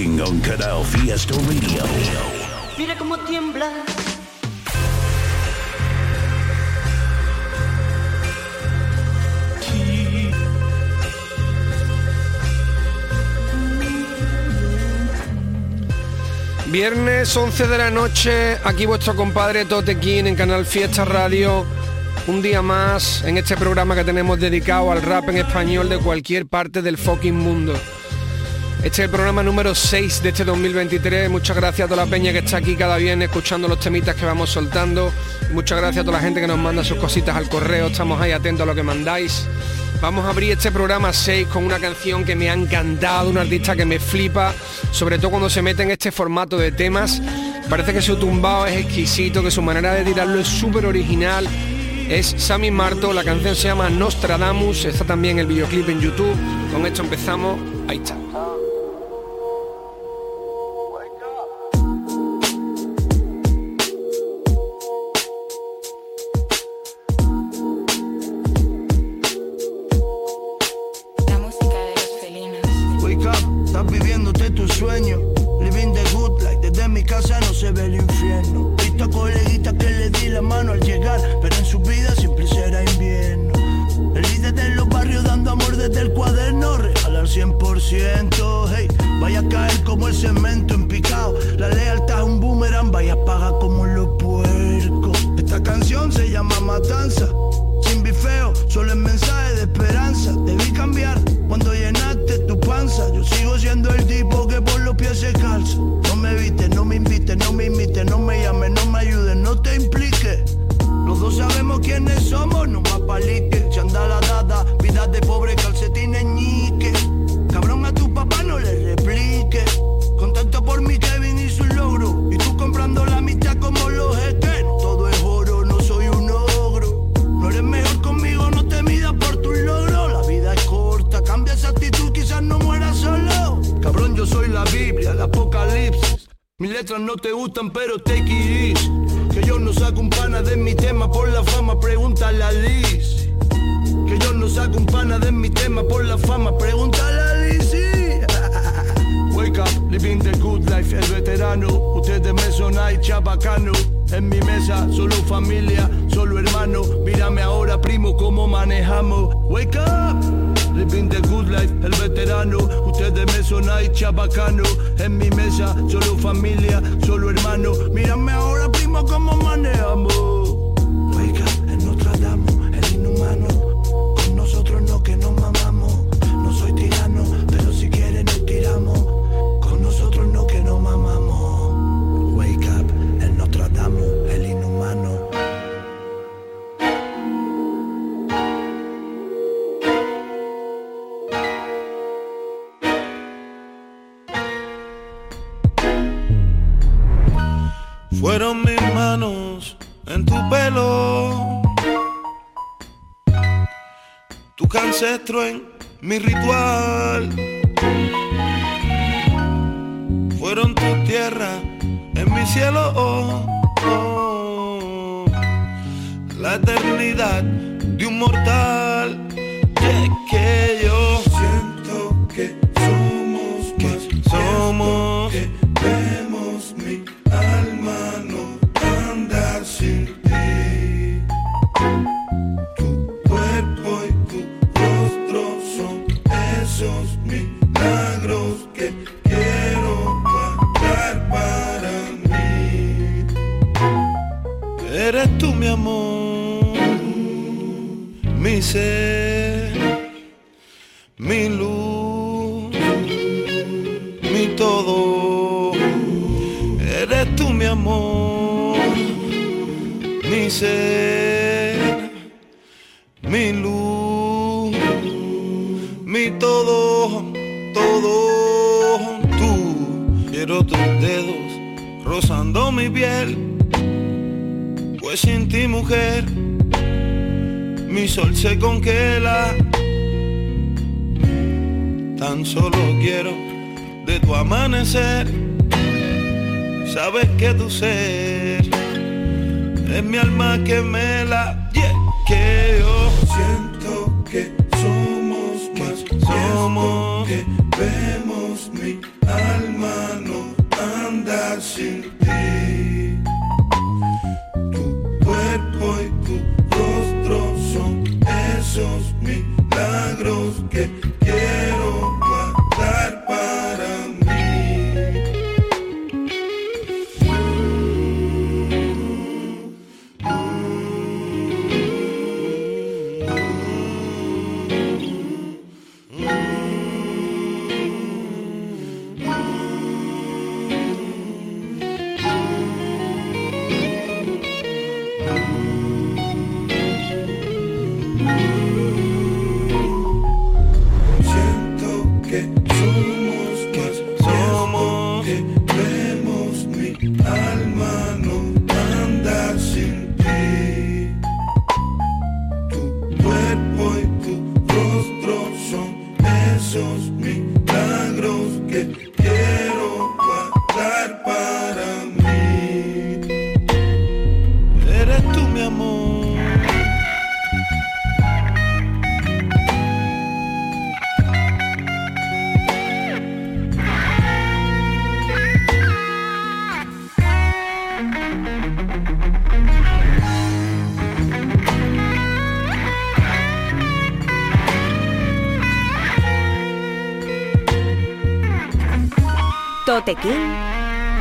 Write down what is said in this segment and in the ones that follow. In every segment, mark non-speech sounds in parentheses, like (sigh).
King on Canal Fiesta Radio. Mira cómo tiembla. Viernes 11 de la noche, aquí vuestro compadre Totequín en Canal Fiesta Radio. Un día más en este programa que tenemos dedicado al rap en español de cualquier parte del fucking mundo. Este es el programa número 6 de este 2023. Muchas gracias a toda la peña que está aquí cada viernes escuchando los temitas que vamos soltando. Muchas gracias a toda la gente que nos manda sus cositas al correo. Estamos ahí atentos a lo que mandáis. Vamos a abrir este programa 6 con una canción que me ha encantado, un artista que me flipa, sobre todo cuando se mete en este formato de temas. Parece que su tumbao es exquisito, que su manera de tirarlo es súper original. Es Sammy Marto, la canción se llama Nostradamus, está también el videoclip en YouTube. Con esto empezamos, ahí está. El infierno. Visto a coleguitas que le di la mano al llegar, pero en su vida siempre será invierno. El líder de los barrios dando amor desde el cuaderno, regalar 100%. Hey, vaya a caer como el cemento en picado. La lealtad es un boomerang, vaya a pagar como los puercos. Esta canción se llama Matanza. Sin bifeo, solo en mensaje de esperanza. Debí cambiar cuando llenaste tu panza. Yo sigo siendo el tipo que por los pies se calza. No me viste, no me invites, no me imites, no me llames, no me ayudes, no te impliques. Los dos sabemos quiénes somos, no más palique. Chandala dada, vida de pobre, calcetines letras no te gustan, pero take it. Que yo no saco un pana de mi tema por la fama, pregúntale a Liz. Que yo no saco un pana de mi tema por la fama, pregúntale a Lizzy. (laughs) Wake up, living the good life, el veterano. Ustedes me sonáis chabacano. En mi mesa, solo familia, solo hermano. Mírame ahora, primo, cómo manejamos. Wake up, living the good life, el veterano. Ustedes me sonáis chabacano. En mi mesa, solo familia, solo hermano. Mírame ahora, primo, cómo manejamos. Fueron mis manos en tu pelo, tu ancestro en mi ritual. Fueron tu tierra en mi cielo, oh, la eternidad de un mortal.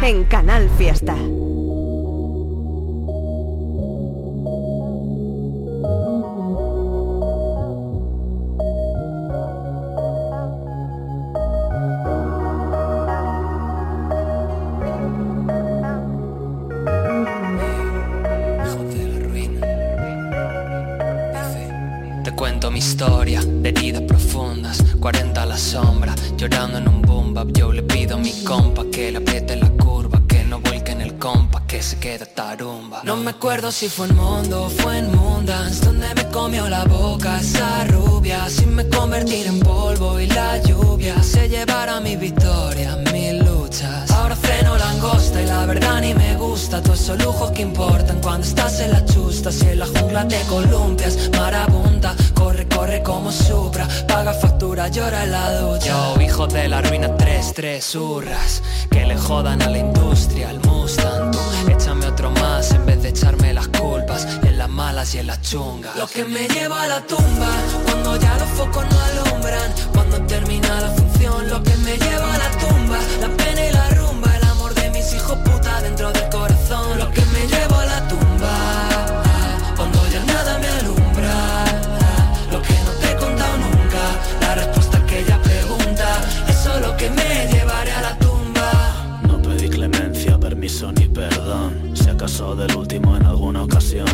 En Canal Fiesta. Te cuento mi historia de heridas profundas, 40 a la sombra, llorando en un boom bap. Yo le pido a mi compa que le apriete la curva, que no vuelque en el compa, que se quede tarumba. No me acuerdo si fue en Mondo o fue en Mundance, donde me comió la boca esa rubia, sin me convertir en polvo y la lluvia se llevara mi victoria, mis luchas. Freno langosta y la verdad ni me gusta, todos esos lujos que importan cuando estás en la chusta, si en la jungla te columpias, marabunta, corre, corre como supra, paga factura, llora en la ducha. Yo, hijo de la ruina, tres, tres hurras, que le jodan a la industria, al Mustang, tú, échame otro más en vez de echarme las culpas, en las malas y en las chungas. Lo que me lleva a la tumba, cuando ya los focos no alumbran, cuando termina la función, lo que me lleva a la tumba, la pena y la dentro del corazón, lo que me lleva a la tumba, cuando ya nada me alumbra, lo que no te he contado nunca, la respuesta a aquella pregunta, eso es lo que me llevaré a la tumba. No pedí clemencia, permiso ni perdón. Si acaso del último en alguna ocasión.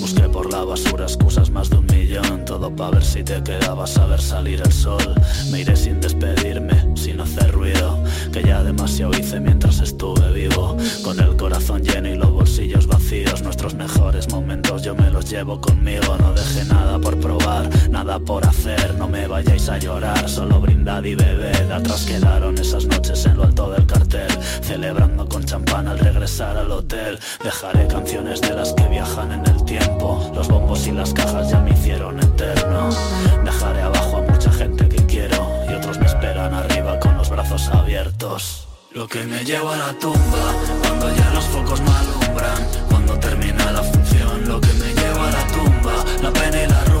Busqué por la basura excusas más de un millón. Todo para ver si te quedabas a ver salir el sol. Me iré sin despedirme, sin hacer ruido. Que ya demasiado hice mientras estuve vivo. Con el corazón lleno y los bolsillos vacíos. Nuestros mejores momentos yo me los llevo conmigo. No dejé nada por probar, nada por hacer. No me vayáis a llorar, solo brindad y bebed. Atrás quedaron esas noches en lo alto del cartel. Celebrando con champán al regresar al hotel. Dejaré canciones de las que viajan en el tiempo. Los bombos y las cajas ya me hicieron eterno. Dejaré abajo a mucha gente abiertos. Lo que me lleva a la tumba, cuando ya los focos no alumbran, cuando termina la función, lo que me lleva a la tumba, la pena y la rumba,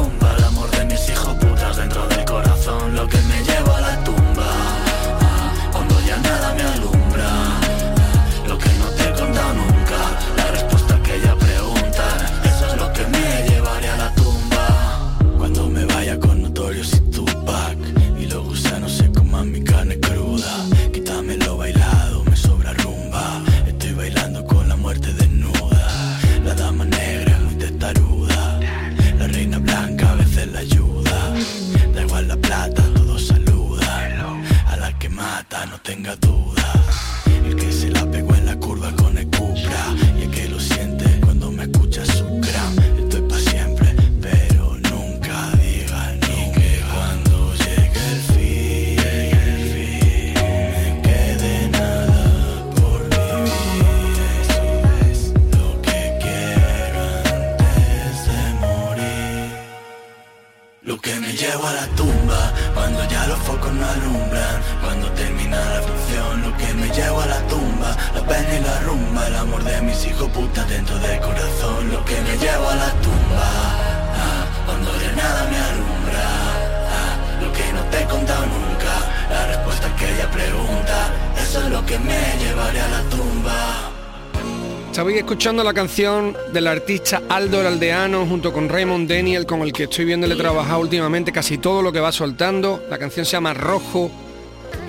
escuchando la canción del artista Aldo el Aldeano junto con Raymond Daniel, con el que estoy viéndole trabajar últimamente casi todo lo que va soltando. La canción se llama Rojo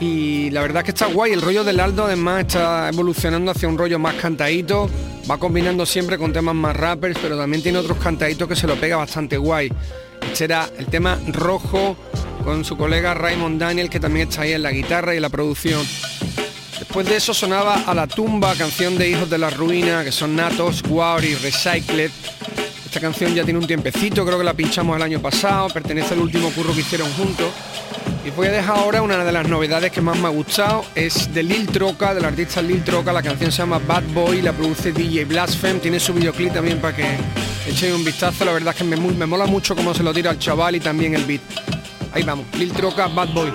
y la verdad es que está guay. El rollo del Aldo además está evolucionando hacia un rollo más cantadito. Va combinando siempre con temas más rappers, pero también tiene otros cantaditos que se lo pega bastante guay. Este era el tema Rojo con su colega Raymond Daniel, que también está ahí en la guitarra y en la producción. Después de eso sonaba A la tumba, canción de Hijos de la Ruina, que son Natos, y Recycled. Esta canción ya tiene un tiempecito, creo que la pinchamos el año pasado, pertenece al último curro que hicieron juntos. Y voy a dejar ahora una de las novedades que más me ha gustado, es de Lil Troca, del artista Lil Troca, la canción se llama Bad Boy, la produce DJ Blasphemy, tiene su videoclip también para que echéis un vistazo, la verdad es que me, me mola mucho cómo se lo tira al chaval y también el beat. Ahí vamos, Lil Troca, Bad Boy.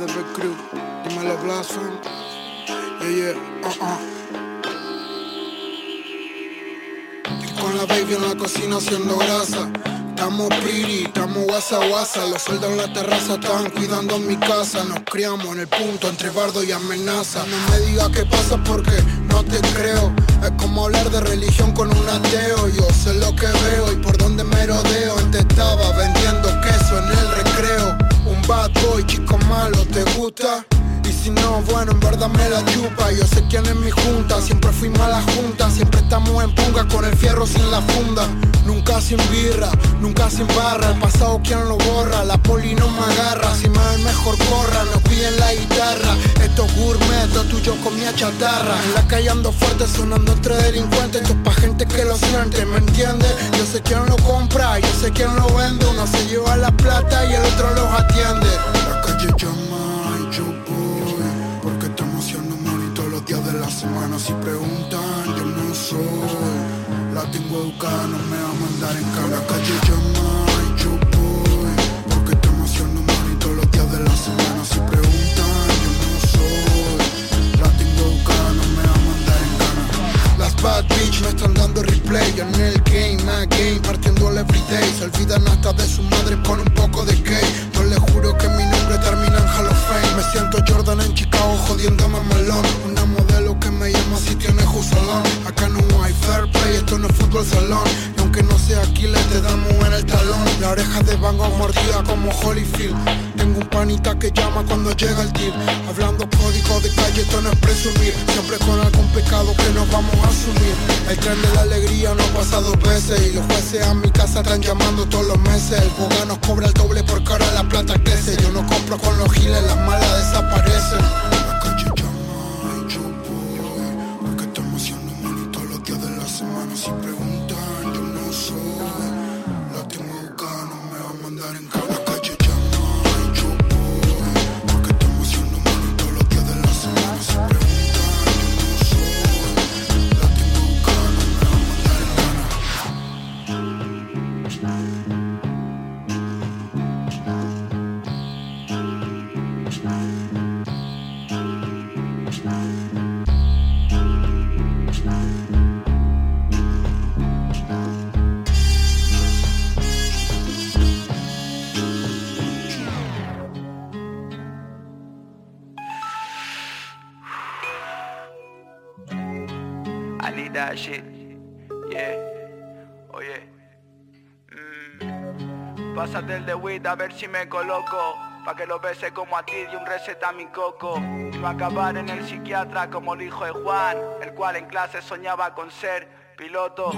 Another crew. Dímelo, Blasphemy. Yeah, yeah, uh-uh. Y con la baby en la cocina haciendo grasa. Estamos pretty, estamos guasa guasa. Los soldados en la terraza estaban cuidando mi casa. Nos criamos en el punto entre bardo y amenaza. No me digas qué pasa porque no te creo. Es como hablar de religión con un ateo. Yo sé lo que veo y por dónde me rodeo. Antes estaba vendiendo queso en el recreo. Un bad boy, chico malo, ¿te gusta? Si no, bueno, en verdad me la chupa. Yo sé quién es mi junta, siempre fui mala junta. Siempre estamos en punga con el fierro sin la funda. Nunca sin birra, nunca sin barra. El pasado quien lo borra, la poli no me agarra. Si me el mejor corra, nos piden la guitarra. Esto es gourmet, lo tuyo comía chatarra. En la calle ando fuerte, sonando entre delincuentes. Esto es pa' gente que lo siente, ¿me entiende? Yo sé quién lo compra, yo sé quién lo vende. Uno se lleva la plata y el otro los atiende. La calle llama los días de la semana. Si preguntan, yo no soy. La tengo educada, no me va a mandar en cara. La calle llama y yo voy. Porque estamos haciendo money todos los días de la semana. Si preguntan, yo no soy. La tengo educada, no me va a mandar en cara. Las bad bitch me están dando replay en el game, my game, partiendo el everyday. Se olvidan hasta de su madre por un poco de gay. Y aunque no sea aquí, le te damos en el talón. La oreja de Van Gogh mordida como Holyfield. Tengo un panita que llama cuando llega el deal. Hablando código de calle, esto no es presumir. Siempre con algún pecado que nos vamos a asumir. El tren de la alegría no pasa dos veces. Y los jueces a mi casa están llamando todos los meses. El boga nos cobra el doble por cara la plata crece. Yo no compro con los giles, las malas desaparecen. A ver si me coloco. Pa' que lo bese como a ti y un receta a mi coco. No acabar en el psiquiatra como el hijo de Juan, el cual en clase soñaba con ser piloto.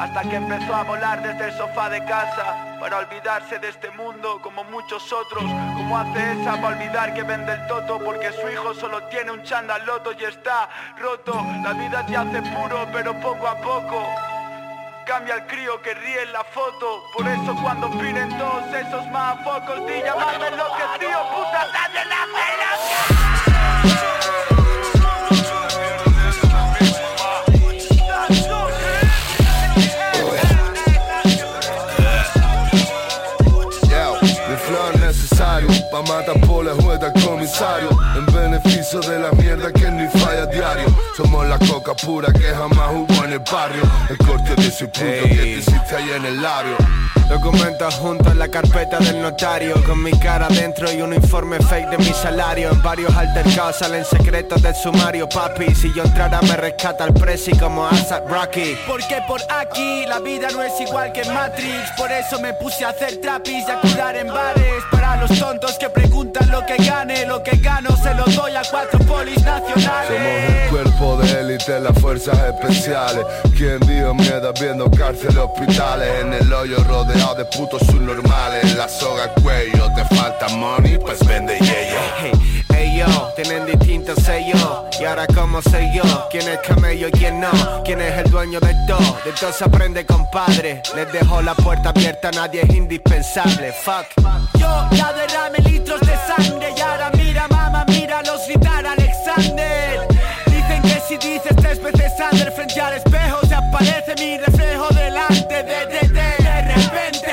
Hasta que empezó a volar desde el sofá de casa para olvidarse de este mundo como muchos otros. Como hace esa para olvidar que vende el toto porque su hijo solo tiene un chandaloto y está roto. La vida te hace puro pero poco a poco cambia el crío que ríe en la foto. Por eso cuando piden todos esos mafocos, di llamarme lo que tío, puta, nadie la pelota. pa' matar por la juega comisario en beneficio de la pura que jamás hubo en el barrio. El corte de ese puto que te hiciste ahí en el labio. Documentos juntos en la carpeta del notario. Con mi cara dentro y un informe fake de mi salario. En varios altercados salen secretos del sumario. Papi, si yo entrara me rescata el presi como Asap Rocky. Porque por aquí la vida no es igual que Matrix. Por eso me puse a hacer trapis y a curar en bares. Para los tontos que preguntan lo que gane Lo que gano se lo doy a cuatro polis nacionales. Somos el cuerpo de élite, las fuerzas especiales. Quien dio miedo viendo cárceles, hospitales. En el hoyo rodeo de putos subnormales. La soga cuello, te falta money, pues vende yello Hey, hey yo, tienen distintos sellos. Y ahora cómo sé yo, quién es camello y quién no Quién es el dueño de todo, de todo se aprende compadre. Les dejo la puerta abierta, nadie es indispensable, fuck. Yo ya derrame litros de sangre. Y ahora mira mamá, mira los gritar Alexander Sander frente al espejo Se aparece mi reflejo delante de, de, de repente.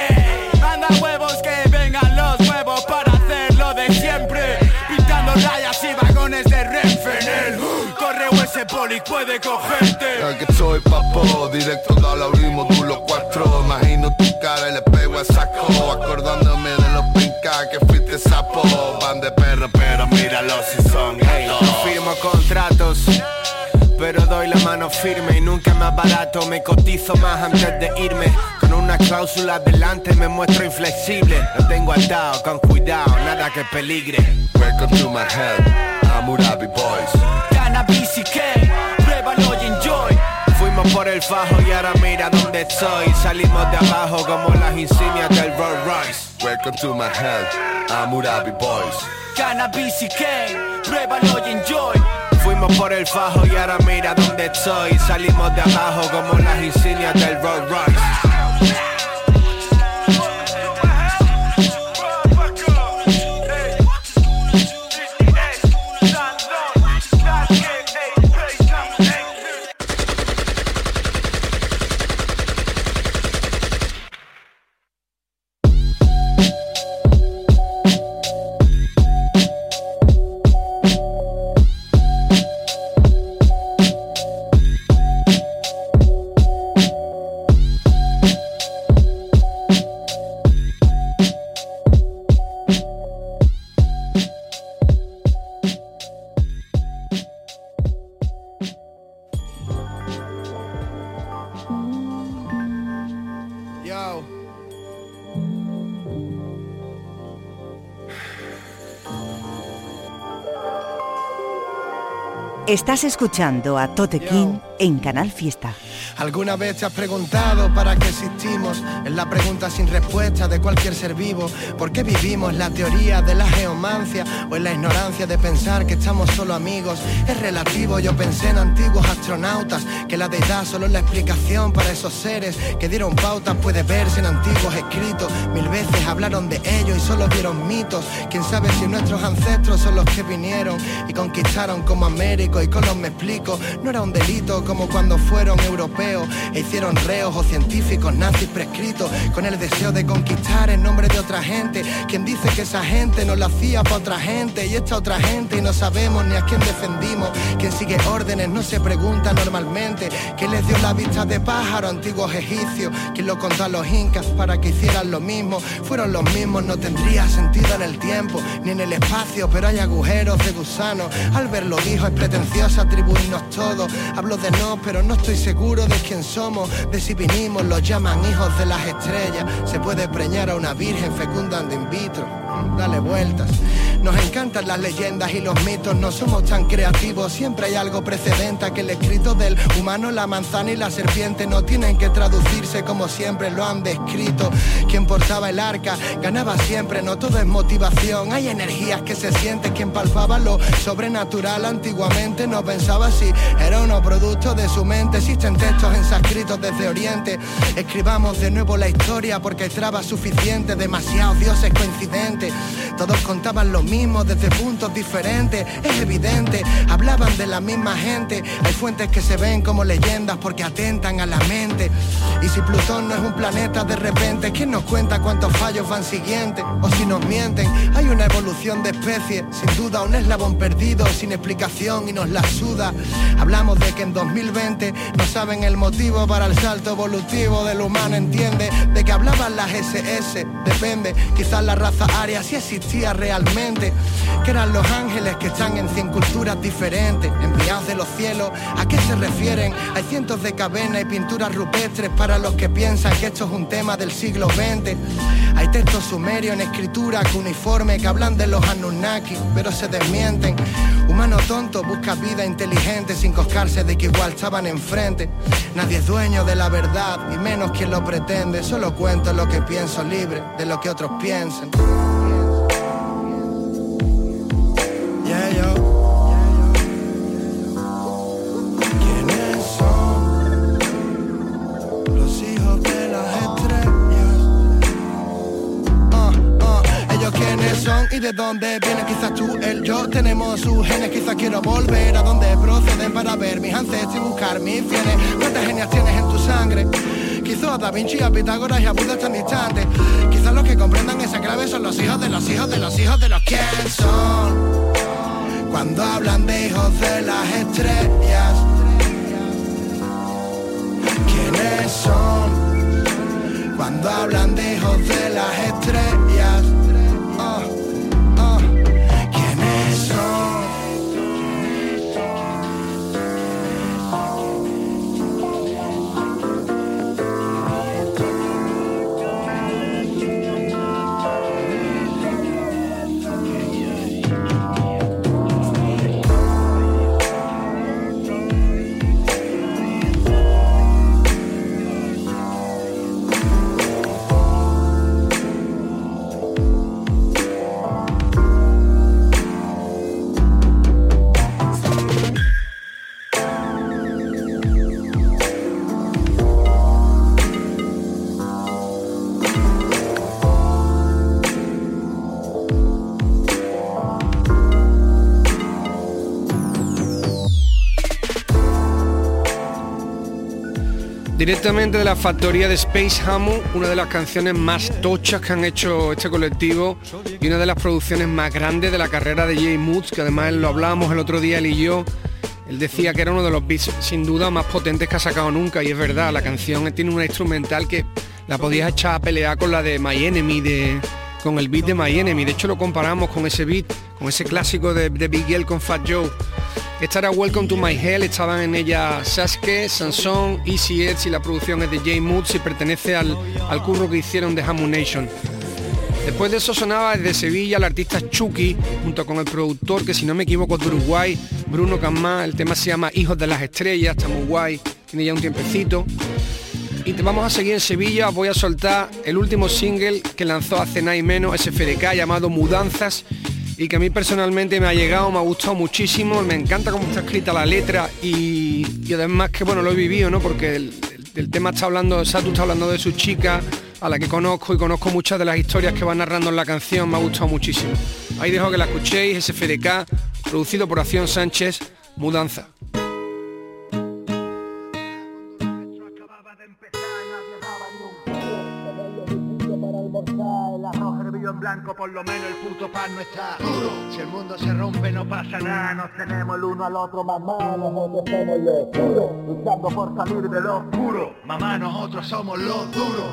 Anda huevos que vengan los huevos para hacerlo de siempre. Pintando rayas y vagones de Renfe en el correo ese poli puede cogerte. Ya que soy papo, directo da la módulo 4 Imagino tu cara y le pego a saco Acordándome firme y nunca más barato. Me cotizo más antes de irme. Con una cláusula delante me muestro inflexible. Lo tengo atado, con cuidado, nada que peligre. Welcome to my hell, Hammurabi Boys. Cannabis y que, pruébalo y enjoy. Fuimos por el fajo y ahora mira dónde estoy. Salimos de abajo como las insignias del Rolls Royce. Welcome to my hell, Hammurabi Boys. Cannabis y que, pruébalo y enjoy Fuimos por el fajo y ahora mira dónde estoy. Salimos de abajo como las insignias del Rolls Royce Estás escuchando a Tote King en Canal Fiesta. ¿Alguna vez te has preguntado para qué existimos? Es la pregunta sin respuesta de cualquier ser vivo. ¿Por qué vivimos la teoría de la geomancia o en la ignorancia de pensar que estamos solo amigos? Es relativo, yo pensé en antiguos astronautas, que la deidad solo es la explicación para esos seres que dieron pautas, puede verse en antiguos escritos. Mil veces hablaron de ellos y solo vieron mitos. Quién sabe si nuestros ancestros son los que vinieron y conquistaron como Américo y con los me explico. No era un delito como cuando fueron europeos e hicieron reos o científicos nazis prescritos con el deseo de conquistar en nombre de otra gente. Quien dice que esa gente no lo hacía para otra gente y esta otra gente y no sabemos ni a quién defendimos. Quien sigue órdenes no se pregunta normalmente. ¿Quién les dio la vista de pájaro antiguos egipcios? ¿Quién lo contó a los incas para que hicieran lo mismo? Fueron los mismos, no tendría sentido en el tiempo ni en el espacio, pero hay agujeros de gusano. Albert lo dijo, es pretencioso atribuirnos todo. Hablo de no, pero no estoy seguro de quién somos, de si vinimos, los llaman hijos de las estrellas. Se puede preñar a una virgen fecundando in vitro. Dale vueltas. Nos encantan las leyendas y los mitos, no somos tan creativos, siempre hay algo precedente a que el escrito del humano, la manzana y la serpiente no tienen que traducirse como siempre lo han descrito. Quien portaba el arca ganaba siempre, no todo es motivación, hay energías que se sienten, quien palpaba lo sobrenatural antiguamente no pensaba si era uno producto de su mente, existen en sánscritos desde Oriente, escribamos de nuevo la historia porque hay trabas suficientes, demasiados dioses coincidentes. Todos contaban lo mismo desde puntos diferentes, es evidente. Hablaban de la misma gente. Hay fuentes que se ven como leyendas porque atentan a la mente. Y si Plutón no es un planeta de repente, ¿quién nos cuenta cuántos fallos van siguientes? O si nos mienten, hay una evolución de especies, sin duda un eslabón perdido, sin explicación y nos la suda. Hablamos de que en 2020 no saben el motivo para el salto evolutivo del humano, entiende, de que hablaban las SS, depende, quizás la raza aria si existía realmente, que eran los ángeles que están en cien culturas diferentes, enviados de los cielos, ¿a qué se refieren? Hay cientos de cavernas y pinturas rupestres para los que piensan que esto es un tema del siglo XX. Hay textos sumerios en escritura cuneiforme que hablan de los Anunnaki, pero se desmienten. Humano tonto busca vida inteligente sin coscarse de que igual estaban enfrente. Nadie es dueño de la verdad, y menos quien lo pretende. Solo cuento lo que pienso libre de lo que otros piensen. Y de dónde vienen quizás tú, él, yo. Tenemos sus genes quizás quiero volver a donde proceden para ver mis ancestros y buscar mis fieles. Cuántas genias tienes en tu sangre Quizás Da Vinci, a Pitágoras y a Buda están distantes. Quizás los que comprendan esa clave son los hijos de los hijos de los hijos de los quién son Cuando hablan de hijos de las estrellas. ¿Quiénes son? Cuando hablan de hijos de las estrellas Directamente de la factoría de Space Hamu, una de las canciones más tochas que han hecho este colectivo y una de las producciones más grandes de la carrera de Jay Moods, que además lo hablábamos el otro día él y yo. Él decía que era uno de los beats sin duda más potentes que ha sacado nunca y es verdad, la canción tiene una instrumental que la podías echar a pelear con la de My Enemy, de, con el beat de My Enemy. De hecho lo comparamos con ese beat, con ese clásico de, de Big L con Fat Joe. Esta era Welcome to My Hell, estaban en ella Sasuke, Sansón, Easy Edge y la producción es de Jay Moods y pertenece al, al curro que hicieron de Hamu Nation. Después de eso sonaba desde Sevilla el artista Chucky, junto con el productor, que si no me equivoco es de Uruguay, Bruno Camá, el tema se llama Hijos de las Estrellas, está guay, tiene ya un tiempecito. Y te vamos a seguir en Sevilla, voy a soltar el último single que lanzó hace nada y menos SFDK llamado Mudanzas y que a mí personalmente me ha llegado, me ha gustado muchísimo, me encanta cómo está escrita la letra y, además que bueno, lo he vivido, ¿no? Porque el, tema está hablando, está hablando de su chica, a la que conozco y conozco muchas de las historias que va narrando en la canción, me ha gustado muchísimo. Ahí dejo que la escuchéis, SFDK, producido por Acción Sánchez, Mudanza. Blanco, por lo menos el puto pan no está. Duro. Si el mundo se rompe no pasa nada, nos tenemos el uno al otro, mamá, nosotros somos los duros, luchando por salir de lo oscuro. Mamá, nosotros somos los duros.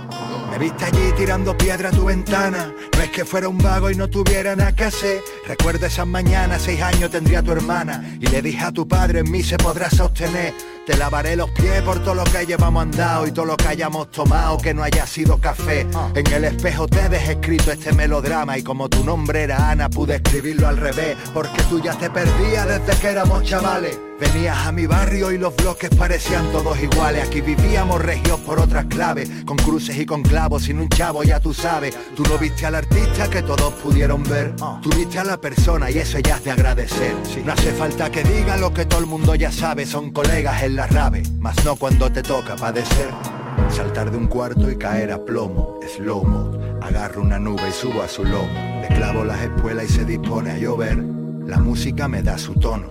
Me viste allí tirando piedra a tu ventana. No es que fuera un vago y no tuviera nada que hacer. Recuerda esas mañanas, seis años tendría tu hermana. Y le dije a tu padre, en mí se podrá sostener Te lavaré los pies por todo lo que llevamos andado Y todo lo que hayamos tomado que no haya sido café. En el espejo te dejé escrito este melodrama Y como tu nombre era Ana pude escribirlo al revés Porque tú ya te perdías desde que éramos chavales Venías a mi barrio y los bloques parecían todos iguales. Aquí vivíamos regios por otras claves, con cruces y con clavos, sin un chavo ya tú sabes. Tú no viste al artista que todos pudieron ver, tú viste a la persona y eso ya es de agradecer. No hace falta que diga lo que todo el mundo ya sabe, son colegas en la rave, mas no cuando te toca padecer. Saltar de un cuarto y caer a plomo, slow mo. Agarro una nube y subo a su lomo. Le clavo las espuelas y se dispone a llover. La música me da su tono,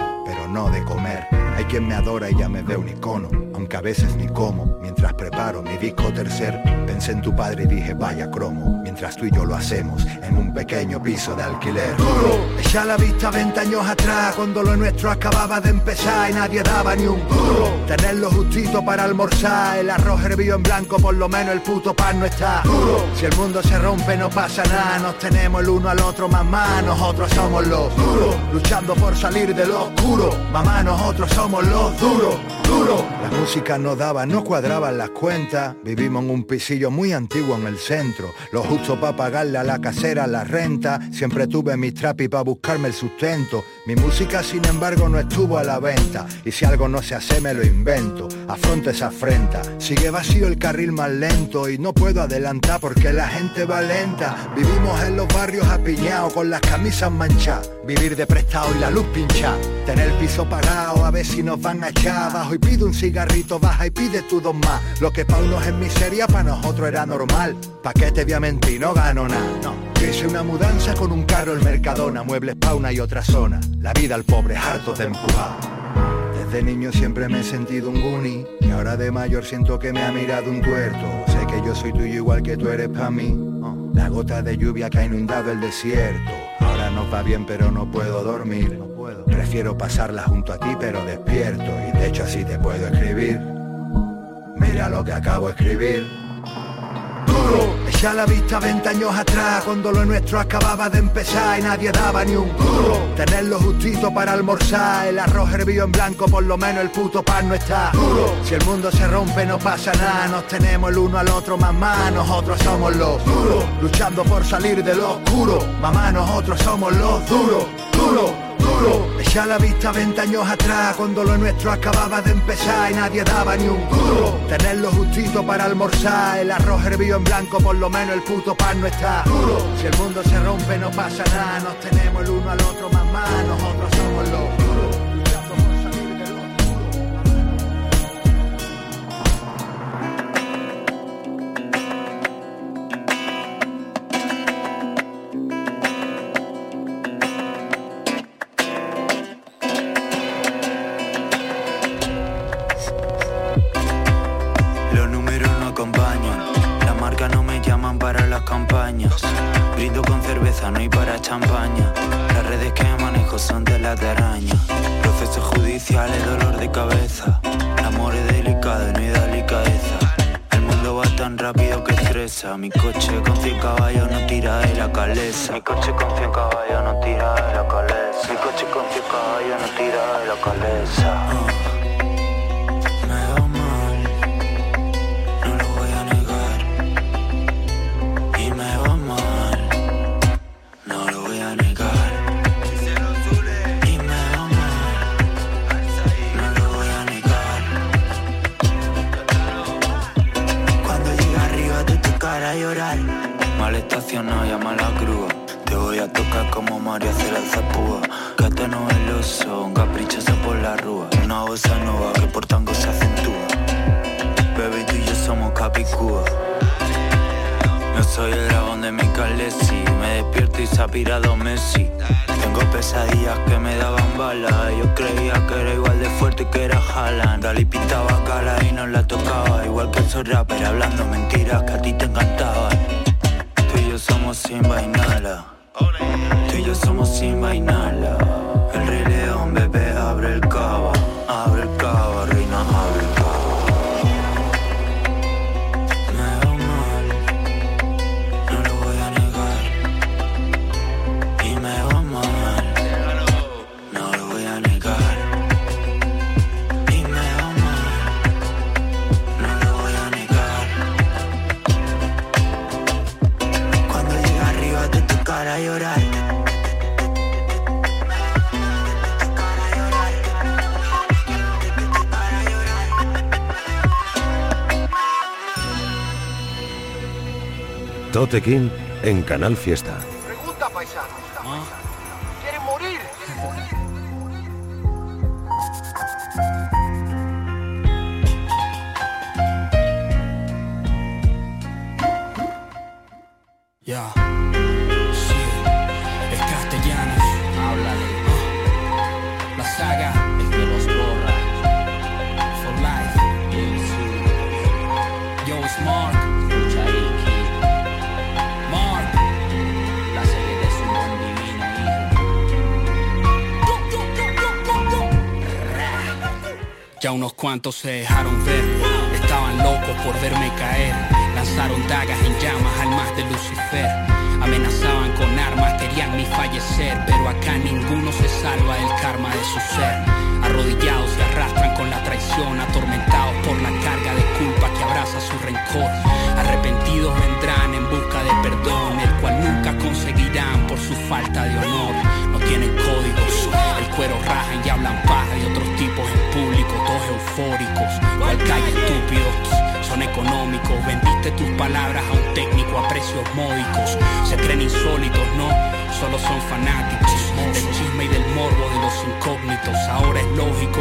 no de comer. Hay quien me adora y ya me ve un icono, aunque a veces ni como. Mientras preparo mi disco tercer, pensé en tu padre y dije vaya cromo. Mientras tú y yo lo hacemos en un pequeño piso de alquiler. Duro, echa la vista 20 años atrás, cuando lo nuestro acababa de empezar y nadie daba ni un duro. Tenerlo justito para almorzar, el arroz hervido en blanco, por lo menos el puto pan no está. Duro, si el mundo se rompe no pasa nada, nos tenemos el uno al otro, mamá, nosotros somos los duros, luchando por salir de lo oscuro, mamá, nosotros somos los duros, duros. La música no daba, no cuadraban las cuentas, vivimos en un pisillo muy antiguo en el centro, lo justo para pagarle a la casera la renta, siempre tuve mis trapis para buscarme el sustento, mi música sin embargo no estuvo a la venta, y si algo no se hace me lo invento, afronta esa afrenta, sigue vacío el carril más lento y no puedo adelantar porque la gente va lenta, vivimos en los barrios apiñados con las camisas manchadas, vivir de prestado y la luz pincha, tener el piso pagado a ver si nos van a echar abajo. Y pide un cigarrito, baja y pide tú dos más, lo que pa' unos es miseria, pa' nosotros era normal, pa' que te voy a mentir, no gano nada, no. Hice una mudanza con un carro el Mercadona, muebles pa' una y otra zona, la vida al pobre harto de empujar. Desde niño siempre me he sentido un guni y ahora de mayor siento que me ha mirado un tuerto. Sé que yo soy tuyo igual que tú eres para mí. Oh, La gota de lluvia que ha inundado el desierto. Ahora nos va bien pero no puedo dormir. Prefiero pasarla junto a ti pero despierto y de hecho así te puedo escribir. Mira lo que acabo de escribir. Duro, echa la vista 20 años atrás cuando lo nuestro acababa de empezar y nadie daba ni un duro. Tenerlo justito para almorzar, el arroz hervido en blanco, por lo menos el puto pan no está duro. Si el mundo se rompe no pasa nada, nos tenemos el uno al otro, mamá, nosotros somos los duros, luchando por salir de lo oscuro, mamá, nosotros somos los duros, duros. Duro, echa la vista 20 años atrás cuando lo nuestro acababa de empezar y nadie daba ni un duro. Tenerlo justito para almorzar, el arroz hervido en blanco, por lo menos el puto pan no está duro. Si el mundo se rompe no pasa nada, nos tenemos el uno al otro, mamá, nosotros somos los la araña. Procesos judiciales, dolor de cabeza. El amor es delicado no hay delicadeza. El mundo va tan rápido que estresa. Mi coche con 100 caballos no tira de la calesa. Mi coche con 100 caballos no tira de la calesa. Mi coche con 100 caballos no tira de la calesa. Voy a tocar como Mario hacer el zapúa. Gata noveloso, un caprichoso por la rúa. Una bossa nova que por tango se acentúa. Baby, tú y yo somos capicúa. No soy el dragón de mi calesi Me despierto y se ha pirado Messi Tengo pesadillas que me daban balas Yo creía que era igual de fuerte que era Haaland Dalí pintaba cara y no la tocaba Igual que esos rappers hablando mentiras que a ti te encantaban Tú y yo somos sin vainala Tú y yo somos sin vainala Tote King en Canal Fiesta. Pregunta paisano. ¿Quieren morir? Yeah. Shit. Ya unos cuantos se dejaron ver, estaban locos por verme caer. Lanzaron dagas en llamas al más de Lucifer. Amenazaban con armas, querían mi fallecer, pero acá ninguno se salva del karma de su ser. Arrodillados se arrastran con la traición, atormentados por la carga de culpa que abraza su rencor. Arrepentidos vendrán en busca de perdón, el cual nunca conseguirán por su falta de honor. No tienen códigos, el cuero rajan y hablan paja y otros tipos en público, todos eufóricos. Cual calle estúpidos, son económicos. Vendiste tus palabras a un técnico a precios módicos. Se creen insólitos, no, solo son fanáticos del chisme y del morbo de los incógnitos. Ahora es lógico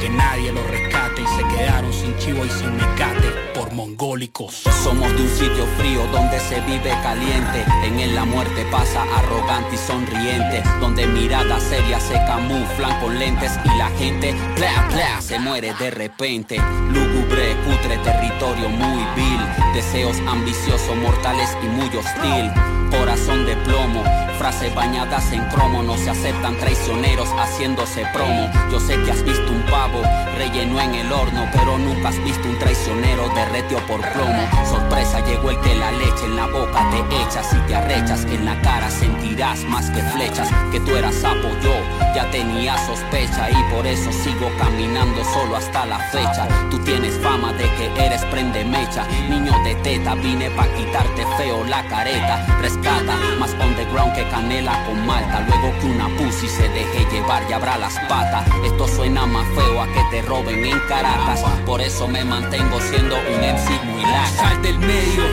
que nadie los rescate y se quedaron sin chivo y sin mecate por mongólicos. Somos de un sitio frío donde se vive caliente. En él la muerte pasa arrogante y sonriente. Donde miradas serias se camuflan con lentes y la gente, plea, plea, se muere de repente. Lúgubre, cutre, territorio muy vil. Deseos ambiciosos, mortales y muy hostil. Corazón de plomo, frases bañadas en cromo. No se aceptan traicioneros haciéndose promo. Yo sé que has visto un pavo relleno en el horno, pero nunca has visto un traicionero derretido por plomo. Sorpresa, llegó el que la leche en la boca te echas y te arrechas. En la cara sentirás más que flechas. Que tú eras sapo, yo ya tenía sospecha y por eso sigo caminando solo hasta la fecha. Tú tienes fama de que eres prende mecha. Niño de teta, vine pa' quitarte feo la careta. Rescata, más underground que canela con malta. Luego que una pussy se deje llevar y abra las patas. Esto suena más feo a que te roben en Caracas. Por eso me mantengo siendo un MC muy laca. Sal del medio,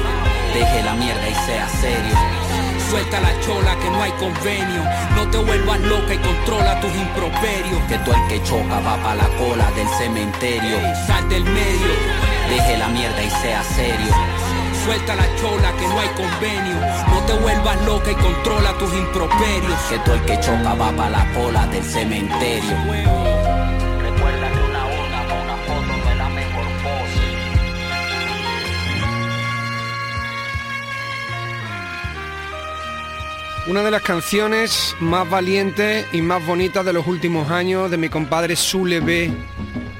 Deje la mierda y sea serio. suelta la chola que no hay convenio. No te vuelvas loca y controla tus improperios. Que tú el que choca va pa' la cola del cementerio. Sal del medio, Deje la mierda y sea serio. Suelta la chola que no hay convenio. No te vuelvas loca y controla tus improperios. Que tú el que choca va pa' la cola del cementerio. Recuerda que una urna para una foto no es la mejor pose. Una de las canciones más valientes y más bonitas de los últimos años de mi compadre Sule B.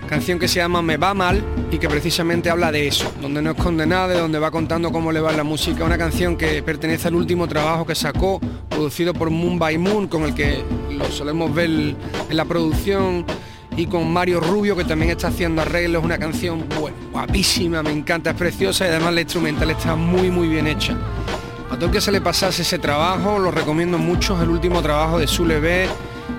Canción que se llama Me va mal y que precisamente habla de eso, donde no esconde nada, de donde va contando cómo le va la música. Una canción que pertenece al último trabajo que sacó, producido por Moon by Moon, con el que lo solemos ver en la producción y con Mario Rubio que también está haciendo arreglos, una canción bueno, guapísima, me encanta, es preciosa y además la instrumental está muy muy bien hecha. A todo que se le pasase ese trabajo, lo recomiendo mucho, es el último trabajo de Sule B.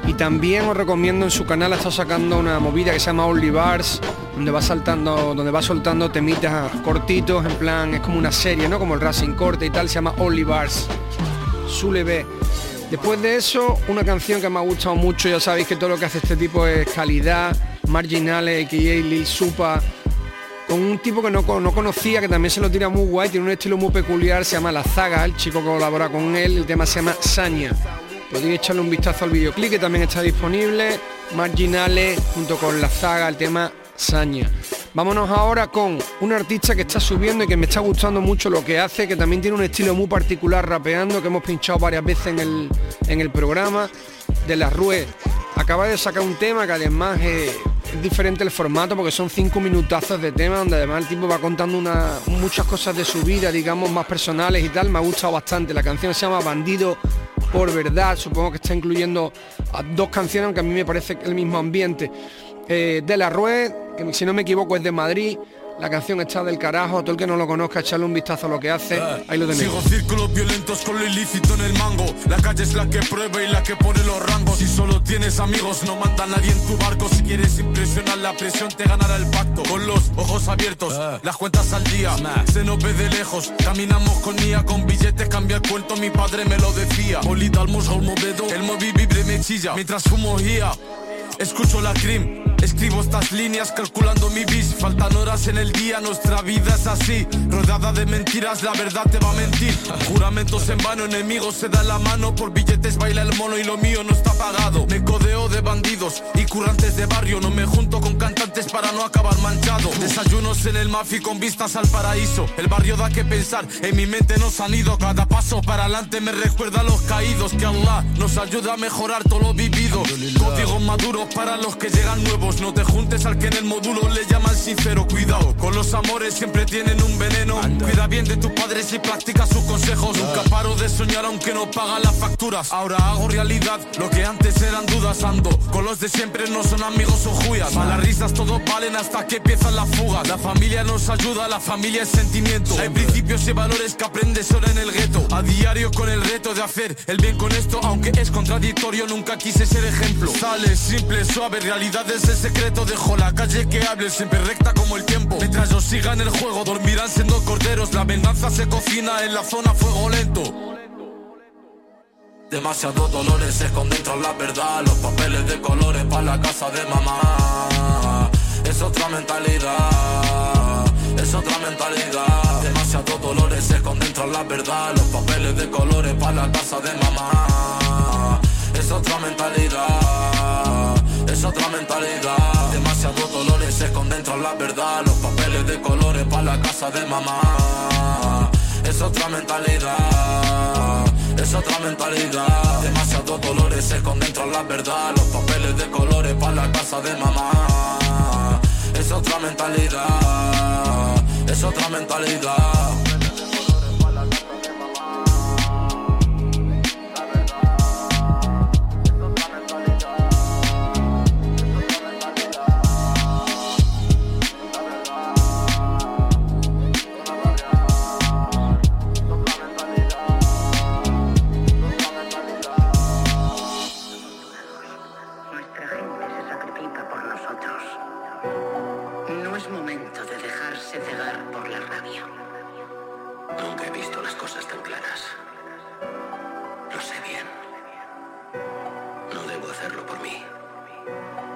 Y también os recomiendo en su canal, ha estado sacando una movida que se llama Only Bars, donde va saltando, donde va soltando temitas cortitos, en plan, es como una serie, ¿no? Como el Racing Corte y tal, se llama Only Bars. Sule. Después de eso, una canción que me ha gustado mucho, ya sabéis que todo lo que hace este tipo es calidad, marginales, que Lil Supa, con un tipo que no, no conocía, que también se lo tira muy guay, tiene un estilo muy peculiar, se llama La Zaga, el chico que colabora con él, el tema se llama Saña. Podéis echarle un vistazo al videoclip que también está disponible, Marginales, junto con La Zaga, el tema Saña. Vámonos ahora con un artista que está subiendo y que me está gustando mucho lo que hace, que también tiene un estilo muy particular rapeando, que hemos pinchado varias veces en el, en el programa, de La Rue. Acaba de sacar un tema que además es, es diferente el formato porque son cinco minutazos de tema donde además el tipo va contando una, muchas cosas de su vida, digamos, más personales y tal. Me ha gustado bastante. La canción se llama Bandido por Verdad. Supongo que está incluyendo a dos canciones, aunque a mí me parece el mismo ambiente. Eh, de la Rue, que si no me equivoco es de Madrid. La canción está del carajo, todo el que no lo conozca, echarle un vistazo a lo que hace. Ahí lo tenéis. Sigo círculos violentos con lo ilícito en el mango. La calle es la que prueba y la que pone los rangos. Si solo tienes amigos, no manda nadie en tu barco. Si quieres impresionar la presión, te ganará el pacto. Con los ojos abiertos, las cuentas al día. Se nos ve de lejos, caminamos con mía. Con billetes cambia el cuento, mi padre me lo decía. Bolita al musgo, el movedo, el móvil vibre me chilla. Mientras fumo guía. Escucho la crim, escribo estas líneas calculando mi bis. Faltan horas en el día, nuestra vida es así. Rodeada de mentiras, la verdad te va a mentir. Juramentos en vano, enemigos se dan la mano. Por billetes baila el mono y lo mío no está pagado. Me codeo de bandidos y currantes de barrio. No me junto con cantantes para no acabar manchado. Desayunos en el mafi con vistas al paraíso. El barrio da que pensar, en mi mente nos han ido. Cada paso para adelante me recuerda a los caídos. Que Allah nos ayuda a mejorar todo lo vivido. Maduros para los que llegan nuevos. no te juntes al que en el módulo le llaman sincero. Cuidado, con los amores siempre tienen un veneno. Cuida bien de tu padre si practica sus consejos. Nunca paro de soñar aunque no paga las facturas. Ahora hago realidad lo que antes eran dudas. Ando con los de siempre, no son amigos o juyas. Malas risas todos valen hasta que empiezan las fugas. La familia nos ayuda, la familia es sentimiento. Hay principios y valores que aprendes solo en el gueto. A diario con el reto de hacer el bien con esto, aunque es contradictorio, nunca quise ser ejemplo. Sale simple, suave, realidad es el secreto. Dejo la calle que hable, siempre recta como el tiempo. Mientras yo siga en el juego, dormirán siendo corderos. La venganza se cocina en la zona fuego lento. Demasiados dolores se esconden tras la verdad. Los papeles de colores para la casa de mamá. Es otra mentalidad, es otra mentalidad. Demasiados dolores se esconden tras la verdad. Los papeles de colores para la casa de mamá. Es otra mentalidad, otra mentalidad. Demasiados dolores se esconden tras la verdad. Los papeles de colores para la casa de mamá. Es otra mentalidad es otra mentalidad. Demasiados dolores se esconden tras la verdad. Los papeles de colores para la casa de mamá. Es otra mentalidad, es otra mentalidad. Nunca he visto las cosas tan claras. Lo sé bien. No debo hacerlo por mí.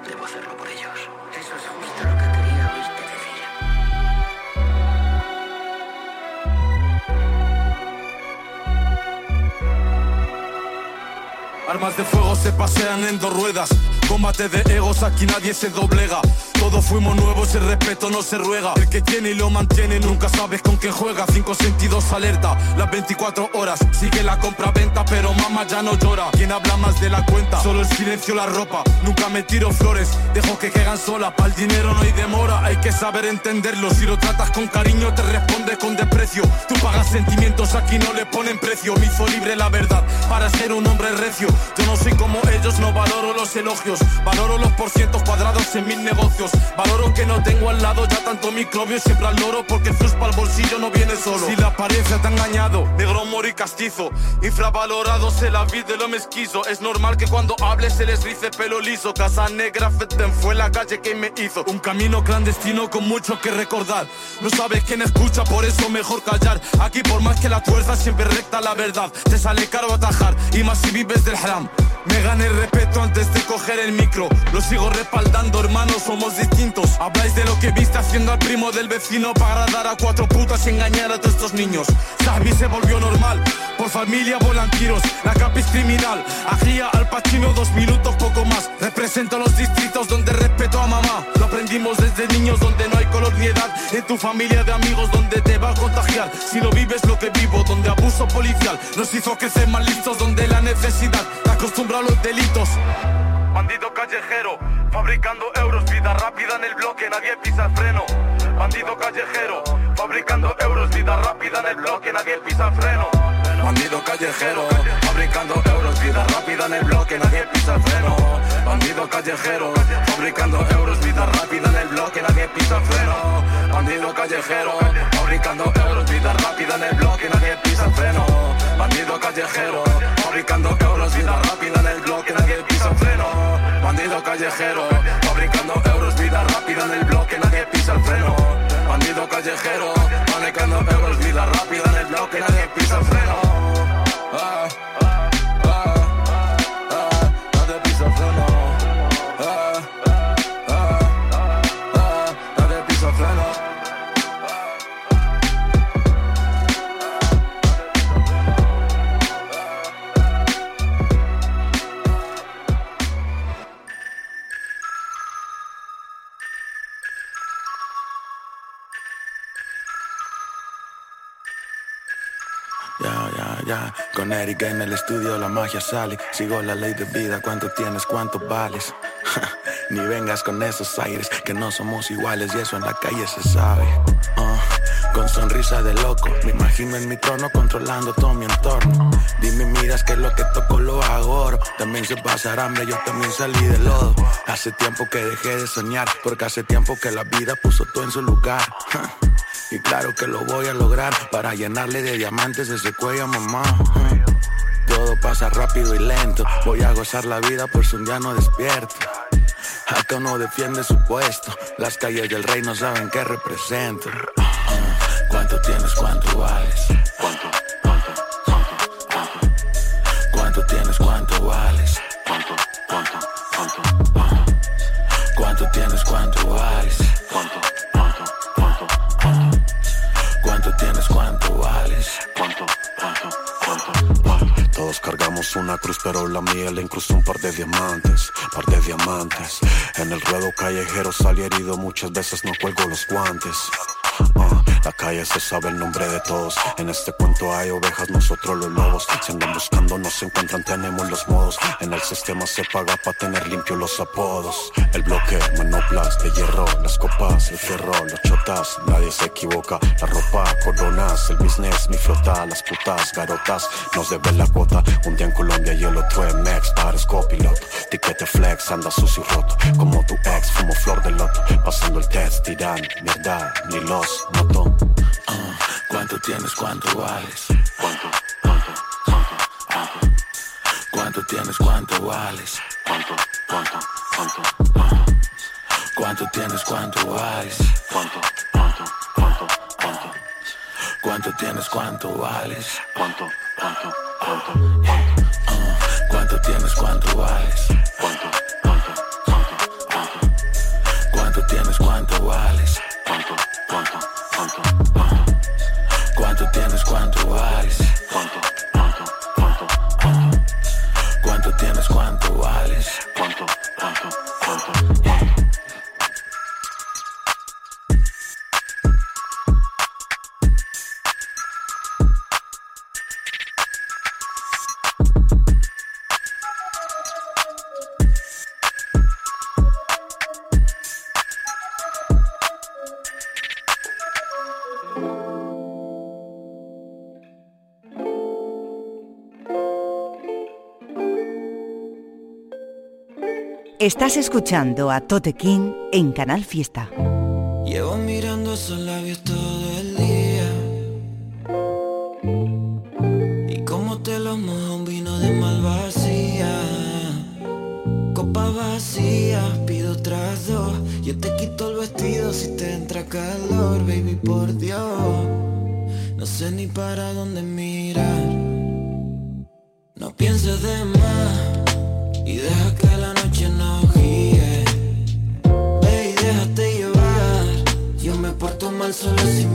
Debo hacerlo por ellos. Eso es justo lo que quería oírte decir. Armas de fuego se pasean en dos ruedas. Combate de egos, aquí nadie se doblega. Todos fuimos nuevos, el respeto no se ruega. El que tiene y lo mantiene, nunca sabes con qué juega. Cinco sentidos alerta, las 24 horas. Sigue la compra-venta, pero mamá ya no llora. ¿Quién habla más de la cuenta? Solo el silencio, la ropa. Nunca me tiro flores, dejo que caigan sola. Para el dinero no hay demora, hay que saber entenderlo. Si lo tratas con cariño, te responde con desprecio. Tú pagas sentimientos, aquí no le ponen precio. Me hizo libre la verdad para ser un hombre recio. Yo no soy como ellos, no valoro los elogios. Valoro los porcientos cuadrados en mil negocios. Valoro que no tengo al lado ya tanto microbio siempre al loro porque el flux bolsillo no viene solo. Si la apariencia te ha engañado, negro moro y castizo. Infravalorado se la vida de lo mezquizo. Es normal que cuando hables se les dice pelo liso. Casa negra, feten fue la calle que me hizo. Un camino clandestino con mucho que recordar. No sabes quién escucha, por eso mejor callar. Aquí por más que la fuerza siempre recta la verdad. Te sale caro atajar y más si vives del haram. Me gané el respeto antes de coger el micro. Lo sigo respaldando, hermanos, somos Habláis de lo que viste haciendo al primo del vecino para agradar a cuatro putas y engañar a todos estos niños. Sabi se volvió normal. Por familia volan tiros, la capa es criminal. Agía al pachino dos minutos, poco más. Represento los distritos donde respeto a mamá. Lo aprendimos desde niños donde no hay color ni edad. En tu familia de amigos donde te va a contagiar. Si lo vives lo que vivo, donde abuso policial nos hizo crecer más listos, donde la necesidad te acostumbra a los delitos. Bandido callejero, fabricando euros, vida rápida en el bloque, nadie pisa el freno. Bandido callejero, fabricando euros, vida rápida en el bloque, nadie pisa el freno. Bandido callejero, fabricando euros, vida rápida en el bloque, nadie pisa el freno. Bandido callejero, fabricando euros, vida rápida en el bloque, nadie pisa el freno. Bandido callejero, fabricando euros, vida rápida en el bloque, nadie pisa el freno. Bandido callejero, fabricando euros, vida rápida en el bloque, nadie pisa freno. Bandido callejero, fabricando euros, vida rápida en el bloque, nadie pisa el freno. Bandido callejero, fabricando euros, vida rápida en el bloque, nadie pisa el freno. Ah, Erika en el estudio la magia sale. Sigo la ley de vida, cuánto tienes, cuánto vales. (laughs) Ni vengas con esos aires, que no somos iguales y eso en la calle se sabe. Ah, con sonrisa de loco, me imagino en mi trono controlando todo mi entorno. Dime, miras que lo que toco lo hago oro. También se pasar hambre, yo también salí del lodo. Hace tiempo que dejé de soñar, porque hace tiempo que la vida puso todo en su lugar. (laughs) Y claro que lo voy a lograr para llenarle de diamantes ese cuello a mamá. Todo pasa rápido y lento. Voy a gozar la vida por si un día no despierto. Acá uno defiende su puesto. Las calles del rey no saben qué represento. ¿Cuánto tienes? Mía le incrustó un par de diamantes, par de diamantes. En el ruedo callejero salí herido, muchas veces no cuelgo los guantes. Ah, la calle se sabe el nombre de todos. En este cuento hay ovejas, nosotros los lobos. Si andan buscando, no se encuentran, tenemos los modos. En el sistema se paga para tener limpio los apodos. El bloque, manoplas de hierro, las copas, el ferro, los chotas. Nadie se equivoca. La ropa, coronas, el business, mi flota, las putas, garotas. Nos deben la cuota. Un día en Colombia y el otro en Mex. Pares copiloto. Tiquete flex, anda sucio y roto. Como tu ex, fumo flor de loto. Pasando el test, tiran, mierda, ni los noto. Ah, ¿Cuánto tienes? ¿Cuánto vales? ¿Cuánto? ¿Cuánto? ¿Cuánto? ¿Cuánto? ¿Cuánto tienes? ¿Cuánto vales? ¿Cuánto? ¿Cuánto? ¿Cuánto? ¿Cuánto? ¿Cuánto tienes? ¿Cuánto vales? ¿Cuánto? ¿Cuánto? ¿Cuánto? ¿Cuánto? ¿Cuánto tienes? ¿Cuánto vales? ¿Cuánto? ¿Cuánto? ¿Cuánto? ¿Cuánto? Ah, ¿Cuánto tienes? ¿Cuánto vales? ¿Cuánto? ¿Cuánto? ¿Cuánto? ¿Cuánto? ¿Cuánto tienes? ¿Cuánto vales? ¿Cuánto? ¿Cuánto? ¿Cuánto? ¿Cuánto? ¿Cuánto tienes? ¿Cuánto vales? ¿Cuánto? ¿Cuánto? ¿Cuánto? Estás escuchando a Tote King en Canal Fiesta. Llevo mirando esos labios todo el día. Y como te los mojo un vino de malvasía. Copa vacía, pido tras dos. Yo te quito el vestido si te entra calor, baby, por Dios. No sé ni para dónde mirar. No pienses de más porto mal solo si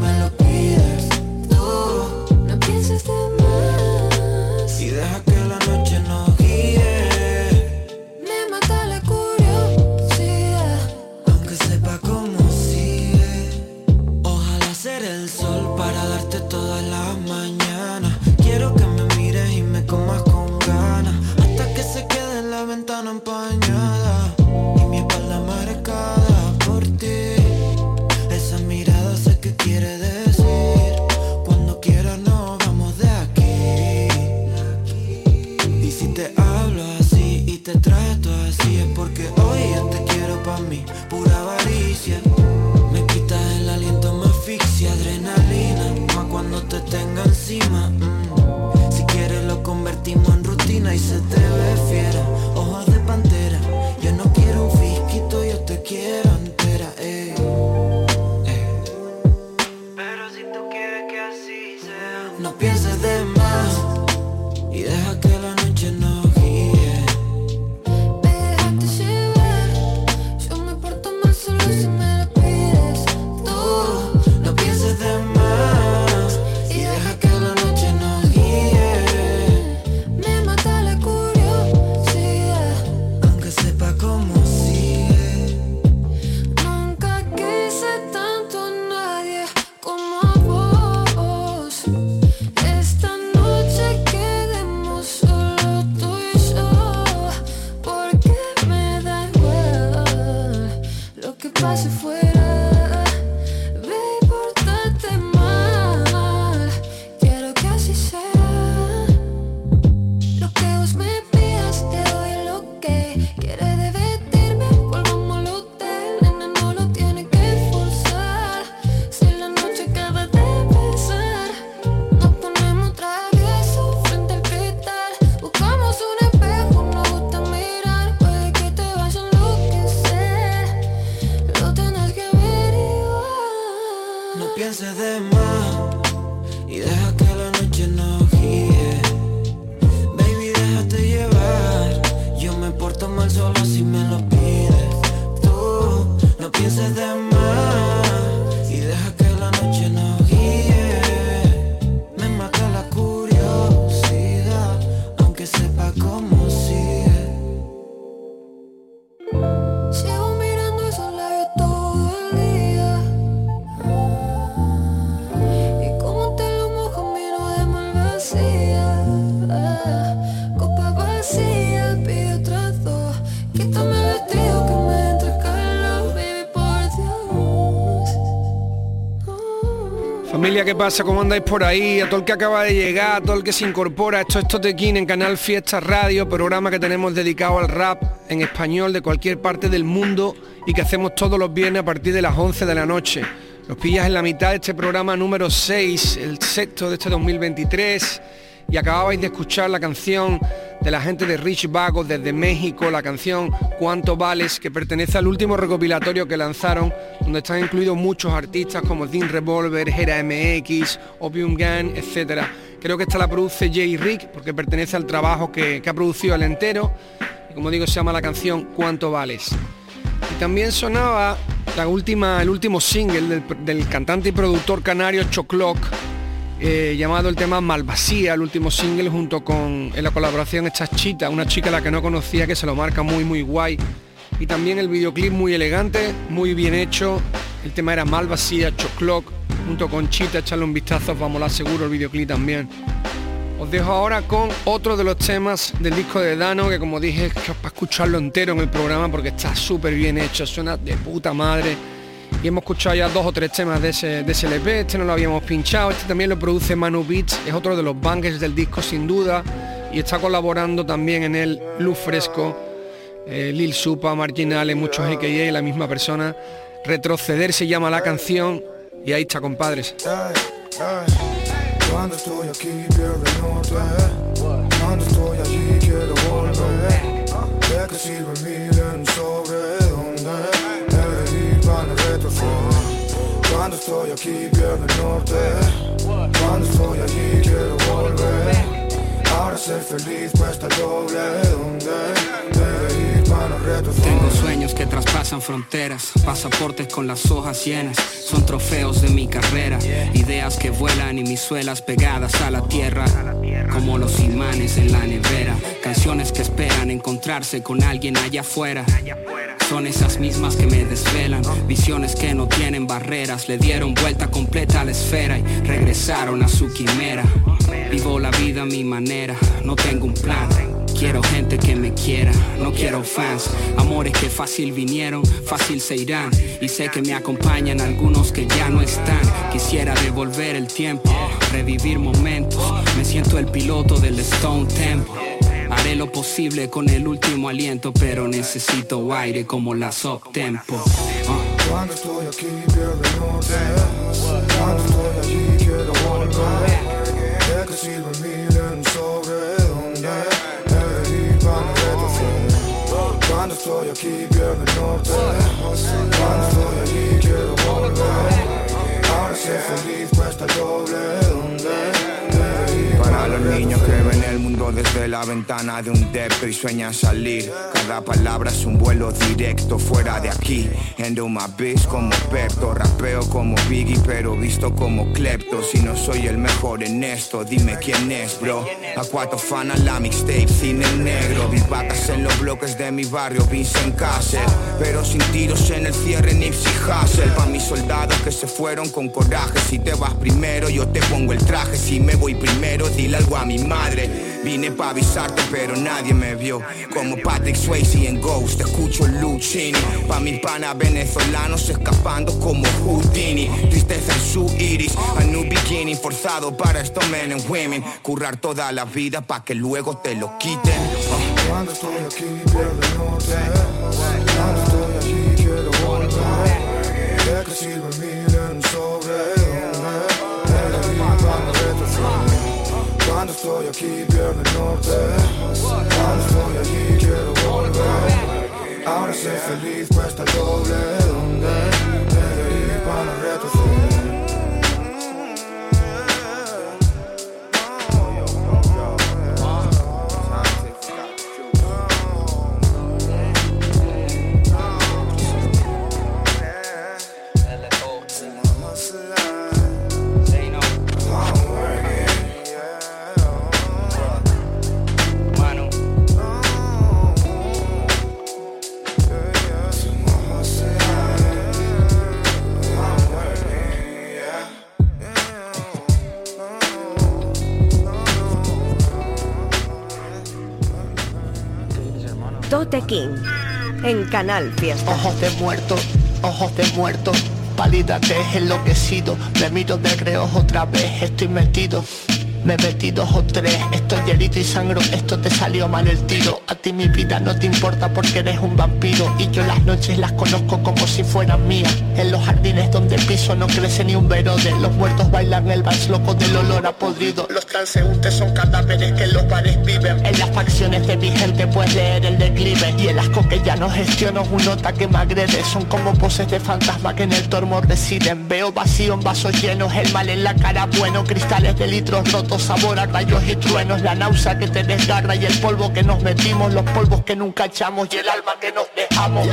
no pienses de mí. Familia, ¿qué pasa? ¿Cómo andáis por ahí? A todo el que acaba de llegar, a todo el que se incorpora, esto es Totequín en Canal Fiesta Radio, programa que tenemos dedicado al rap en español de cualquier parte del mundo y que hacemos todos los viernes a partir de las 11 de la noche. Los pillas en la mitad de este programa número 6, el sexto de este 2023, y acababais de escuchar la canción de la gente de Rich Vago desde México, la canción Cuánto Vales, que pertenece al último recopilatorio que lanzaron, donde están incluidos muchos artistas como Dean Revolver, Hera MX, Opium Gang, etc. Creo que esta la produce Jay Rick, porque pertenece al trabajo que, que ha producido el entero, y como digo, se llama la canción Cuánto Vales. Y también sonaba la última, el último single del, del cantante y productor canario Choclock, eh, llamado el tema Malvasía, el último single junto con en la colaboración esta chita, una chica la que no conocía que se lo marca muy muy guay. Y también el videoclip muy elegante, muy bien hecho. El tema era Malvasía, Choclock, junto con Chita, echarle un vistazo, vamos a seguro el videoclip también. Os dejo ahora con otro de los temas del disco de Dano, que como dije, es que para escucharlo entero en el programa porque está súper bien hecho, suena de puta madre. Y hemos escuchado ya dos o tres temas de ese, de ese LP, este no lo habíamos pinchado, este también lo produce Manu Beats, es otro de los bangers del disco sin duda, y está colaborando también en el Luz Fresco, eh, Lil Supa, Marginales, muchos AKA, la misma persona. Retroceder se llama la canción, y ahí está, compadres. Estoy aquí pierdo el norte. Cuando estoy allí quiero volver. Ahora ser feliz cuesta el doble. Donde He de ir para retroceder Tengo sueños que traspasan fronteras, pasaportes con las hojas llenas, son trofeos de mi carrera, ideas que vuelan y mis suelas pegadas a la tierra, como los imanes en la nevera, canciones que esperan encontrarse con alguien allá afuera. Son esas mismas que me desvelan, visiones que no tienen barreras, le dieron vuelta completa a la esfera y regresaron a su quimera. Vivo la vida a mi manera, no tengo un plan. Quiero gente que me quiera, no quiero fans. Amores que fácil vinieron, fácil se irán. Y sé que me acompañan algunos que ya no están. Quisiera devolver el tiempo, revivir momentos. Me siento el piloto del Stone Temple. Lo posible con el último aliento, pero necesito aire como la Up Tempo. Cuando estoy aquí pierdo el Cuando estoy quiero volver. ¿De qué sirve el en sobre donde He de ir para retroceder Cuando estoy aquí pierdo el norte. Cuando estoy allí quiero volver. Ahora ser feliz desde la ventana de un depto y sueñan salir. Cada palabra es un vuelo directo fuera de aquí. Endo my bitch como Pepto, rapeo como Biggie, pero visto como Klepto. Si no soy el mejor en esto, dime quién es, bro. A cuatro fanas la mixtape, cine negro. Vi vacas en los bloques de mi barrio, Vincent Castle. Pero sin tiros en el cierre, Nipsey Hussle. Pa' mis soldados que se fueron con coraje. Si te vas primero, yo te pongo el traje. Si me voy primero, dile algo a mi madre. Vine pa' avisarte, pero nadie me vio. Como Patrick Swayze en Ghost, escucho Lucini. Pa' mis panas venezolanos escapando como Houdini. Tristeza en su iris, a new beginning. Forzado para estos men and women. Currar toda la vida pa' que luego te lo quiten. Cuando estoy aquí pierdo el norte retroceder Cuando estoy aquí pierdo el norte Cuando estoy allí quiero volver Ahora ser feliz cuesta el doble donde He de ir para retroceder King en Canal Fiesta. Ojos de muerto, ojos de muerto, pálida te enloquecido. Me miro de reojo otra vez, estoy metido. Me metí dos o tres, estoy herido y sangro, esto te salió mal el tiro. A ti mi vida no te importa porque eres un vampiro y yo las noches las conozco como si fueran mías. En los jardines donde piso no crece ni un verode, los muertos bailan el vals loco del olor a podrido. Los transeúntes son cadáveres que en los bares viven. En las facciones de mi gente puedes leer el declive y el asco que ya no gestiono es un nota que me agrede. Son como poses de fantasma que en el tormo residen. Veo vacío en vasos llenos, el mal en la cara bueno, cristales de litros rotos sabor a rayos y truenos, la náusea que te desgarra y el polvo que nos metimos, los polvos que nunca echamos y el alma que nos dejamos.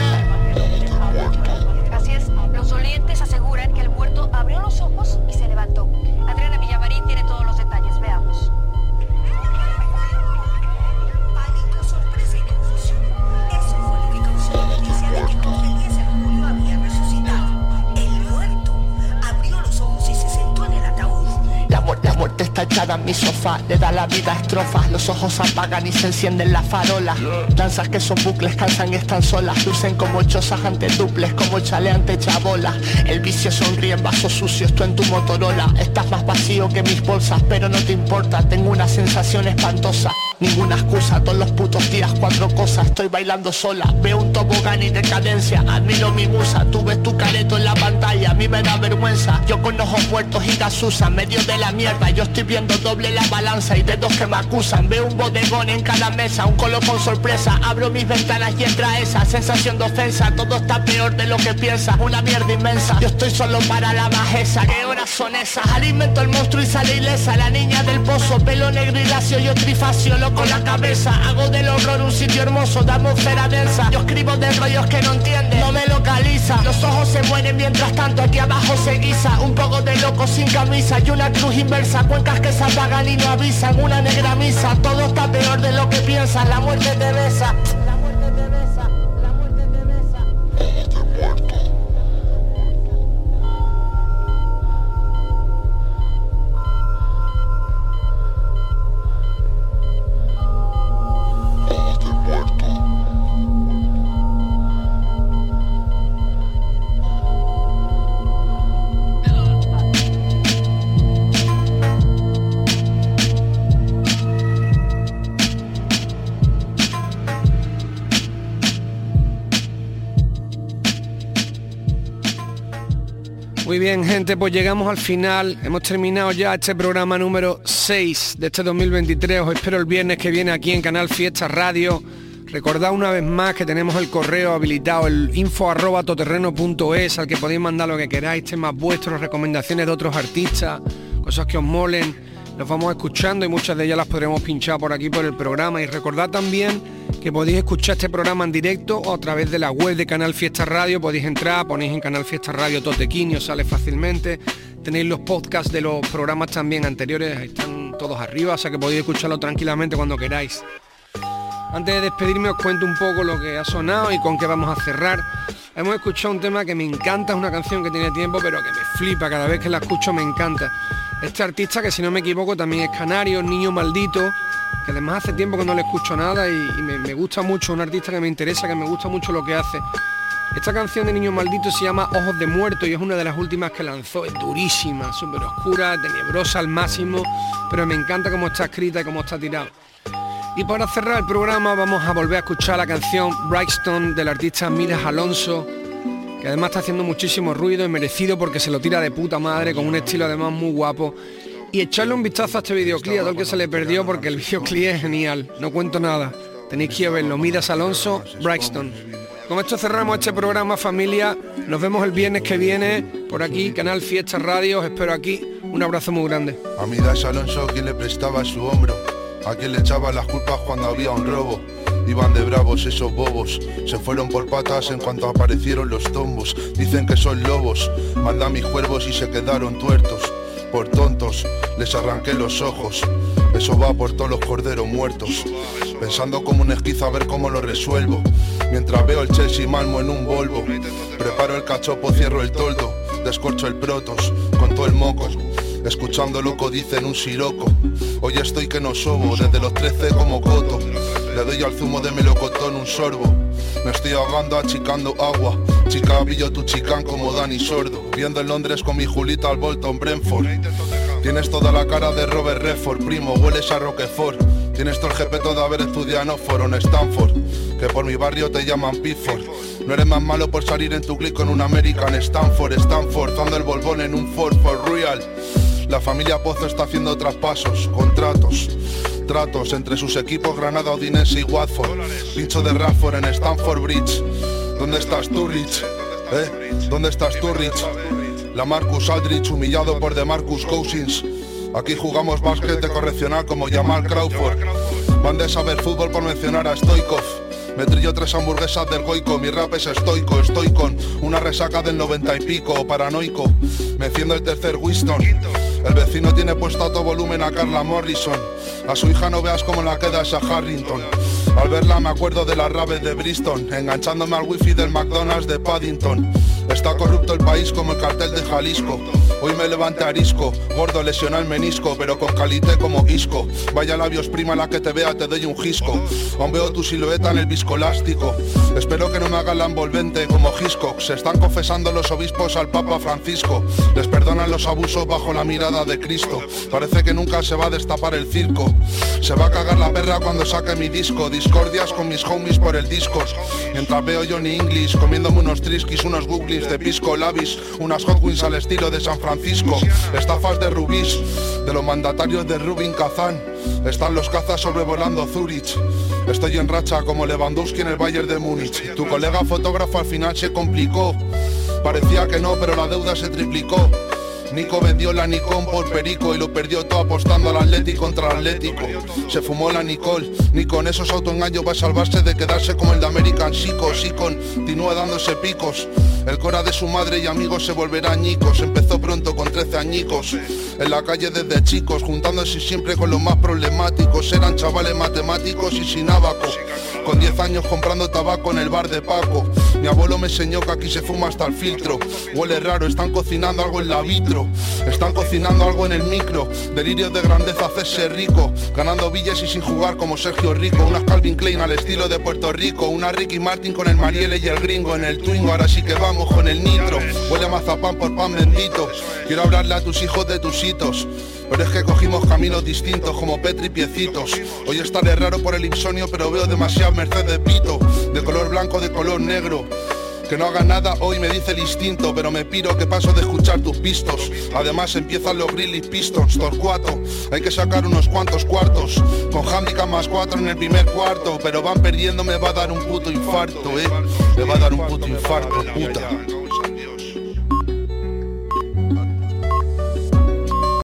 Está echada en mi sofá, le da la vida a estrofas, los ojos apagan y se encienden las farolas. Danzas que son bucles, cansan y están solas, lucen como chozas ante duples, como chale ante chabolas. El vicio sonríe en vasos sucios, tú en tu Motorola. Estás más vacío que mis bolsas, pero no te importa, tengo una sensación espantosa. Ninguna excusa, todos los putos días cuatro cosas, estoy bailando sola, veo un tobogán y decadencia, admiro mi musa, tú ves tu careto en la pantalla, a mí me da vergüenza, yo con ojos muertos y gasusa, medio de la mierda, yo estoy viendo doble la balanza y dedos que me acusan, veo un bodegón en cada mesa, un color con sorpresa, abro mis ventanas y entra esa sensación de ofensa, todo está peor de lo que piensas, una mierda inmensa, yo estoy solo para la bajeza, ¿qué horas son esas? Alimento el monstruo y sale ilesa, la niña del pozo, pelo negro y lacio, yo trifacio, loco la cabeza, hago del horror un sitio hermoso, de atmósfera densa, yo escribo de rollos que no entienden, no me localiza, los ojos se mueren mientras tanto aquí abajo se guisa, un poco de loco sin camisa y una cruz inversa, cuencas que se apagan y no avisan, una negra misa, todo está peor de lo que piensas. La muerte te besa, bien, gente, pues llegamos al final. Hemos terminado ya este programa número 6 de este 2023. Os espero el viernes que viene aquí en Canal Fiesta Radio. Recordad una vez más que tenemos el correo habilitado, el info arroba toterreno.es, al que podéis mandar lo que queráis, temas vuestros, recomendaciones de otros artistas, cosas que os molen. Los vamos escuchando y muchas de ellas las podremos pinchar por aquí por el programa. Y recordad también que podéis escuchar este programa en directo o a través de la web de Canal Fiesta Radio. Podéis entrar, ponéis en Canal Fiesta Radio os sale fácilmente. Tenéis los podcasts de los programas también anteriores, están todos arriba, o sea que podéis escucharlo tranquilamente cuando queráis. Antes de despedirme os cuento un poco lo que ha sonado y con qué vamos a cerrar. Hemos escuchado un tema que me encanta, es una canción que tiene tiempo, pero que me flipa, cada vez que la escucho me encanta. Este artista, que si no me equivoco también es canario, Niño Maldito, que además hace tiempo que no le escucho nada y, me gusta mucho, un artista que me interesa, que me gusta mucho lo que hace. Esta canción de Niño Maldito se llama Ojos de Muerto y es una de las últimas que lanzó. Es durísima, súper oscura, tenebrosa al máximo, pero me encanta cómo está escrita y cómo está tirada. Y para cerrar el programa vamos a volver a escuchar la canción Brightstone del artista Miras Alonso, que además está haciendo muchísimo ruido y merecido porque se lo tira de puta madre, con un estilo además muy guapo. Y echarle un vistazo a este videoclip, a todo el que se le perdió porque el videoclip es genial, no cuento nada. Tenéis que verlo, Miras Alonso, Brightstone. Con esto cerramos este programa familia, nos vemos el viernes que viene por aquí, Canal Fiesta Radio, os espero aquí, un abrazo muy grande. A Midas Alonso quien le prestaba su hombro, a quien le echaba las culpas cuando había un robo. Iban de bravos esos bobos, se fueron por patas en cuanto aparecieron los tombos. Dicen que son lobos, mandan mis cuervos y se quedaron tuertos. Por tontos, les arranqué los ojos. Eso va por todos los corderos muertos. Pensando como un esquizo a ver cómo lo resuelvo. Mientras veo el Chelsea Malmo en un Volvo. Preparo el cachopo, cierro el toldo. Descorcho el protos con todo el moco. Escuchando loco dicen un siroco. Hoy estoy que no sobo, desde los 13 como coto. Le doy al zumo de melocotón un sorbo. Me estoy ahogando achicando agua. Chica, pillo tu chicán como Dani Sordo. Viendo en Londres con mi Julita al Bolton Brentford. Tienes toda la cara de Robert Redford, primo, hueles a Roquefort. Tienes todo el jepeto de haber estudiado en Stanford. Que por mi barrio te llaman Pifford. No eres más malo por salir en tu clic con un American Stanford, Stanford, dando el bolbón en un Ford for real. La familia Pozo está haciendo traspasos, contratos, tratos entre sus equipos Granada, Odinese y Watford. Pincho de Rafford en Stanford Bridge. ¿Dónde estás tú, Rich? ¿Eh? ¿Dónde estás tú? La Marcus Aldrich humillado por The Marcus Cousins. Aquí jugamos básquet de correccional como Jamal Crawford. Van de saber fútbol por mencionar a Stoikov. Me trillo tres hamburguesas del goico, mi rap es estoico, estoy con una resaca del noventa y pico, paranoico. Me enciendo el tercer Winston. El vecino tiene puesto a volumen a Carla Morrison. A su hija no veas cómo la queda esa Harrington. Al verla me acuerdo de las raves de Bristol, enganchándome al wifi del McDonald's de Paddington. Está corrupto el país como el cartel de Jalisco. Hoy me levante arisco, gordo lesiona el menisco, pero con calité como isco. Vaya labios prima la que te vea, te doy un gisco. Aún veo tu silueta en el viscolástico. Espero que no me haga la envolvente como Hitchcock. Se están confesando los obispos al Papa Francisco. Les perdonan los abusos bajo la mirada de Cristo. Parece que nunca se va a destapar el circo. Se va a cagar la perra cuando saque mi disco. Discordias con mis homies por el discos. Mientras veo Johnny English comiéndome unos triskis, unos de pisco labis, unas hot al estilo de San Francisco. Estafas de rubís, de los mandatarios de Rubin Kazán. Están los cazas sobrevolando Zurich. Estoy en racha como Lewandowski en el Bayern de Múnich. Tu colega fotógrafo al final se complicó. Parecía que no, pero la deuda se triplicó. Nico vendió la Nikon por Perico y lo perdió todo apostando al Atlético contra el Atlético. Se fumó la Nicole, ni con esos autoengaños va a salvarse de quedarse como el de American Chico. Sí continúa dándose picos. El cora de su madre y amigos se volverá añicos. Empezó pronto con 13 añicos. En la calle desde chicos, juntándose siempre con los más problemáticos. Eran chavales matemáticos y sin abaco. Con 10 años comprando tabaco en el bar de Paco. Mi abuelo me enseñó que aquí se fuma hasta el filtro. Huele raro, están cocinando algo en la vitro. Están cocinando algo en el micro. Delirios de grandeza, hacerse rico. Ganando billes y sin jugar como Sergio Rico. Unas Calvin Klein al estilo de Puerto Rico. Una Ricky Martin con el Marielle y el gringo en el Twingo. Ahora sí que vamos con el nitro. Huele a mazapán por pan bendito. Quiero hablarle a tus hijos de tus hitos. Pero es que cogimos caminos distintos como Petri Piecitos. Hoy estaré raro por el insomnio, pero veo demasiado Mercedes Pito. De color blanco, de color negro. Que no haga nada hoy me dice el instinto, pero me piro que paso de escuchar tus pistos. Además empiezan los Grizzly Pistons, Torcuato. Hay que sacar unos cuantos cuartos. Con handicap más cuatro en el primer cuarto. Pero van perdiendo, me va a dar un puto infarto, eh. Me va a dar un puto infarto, puta.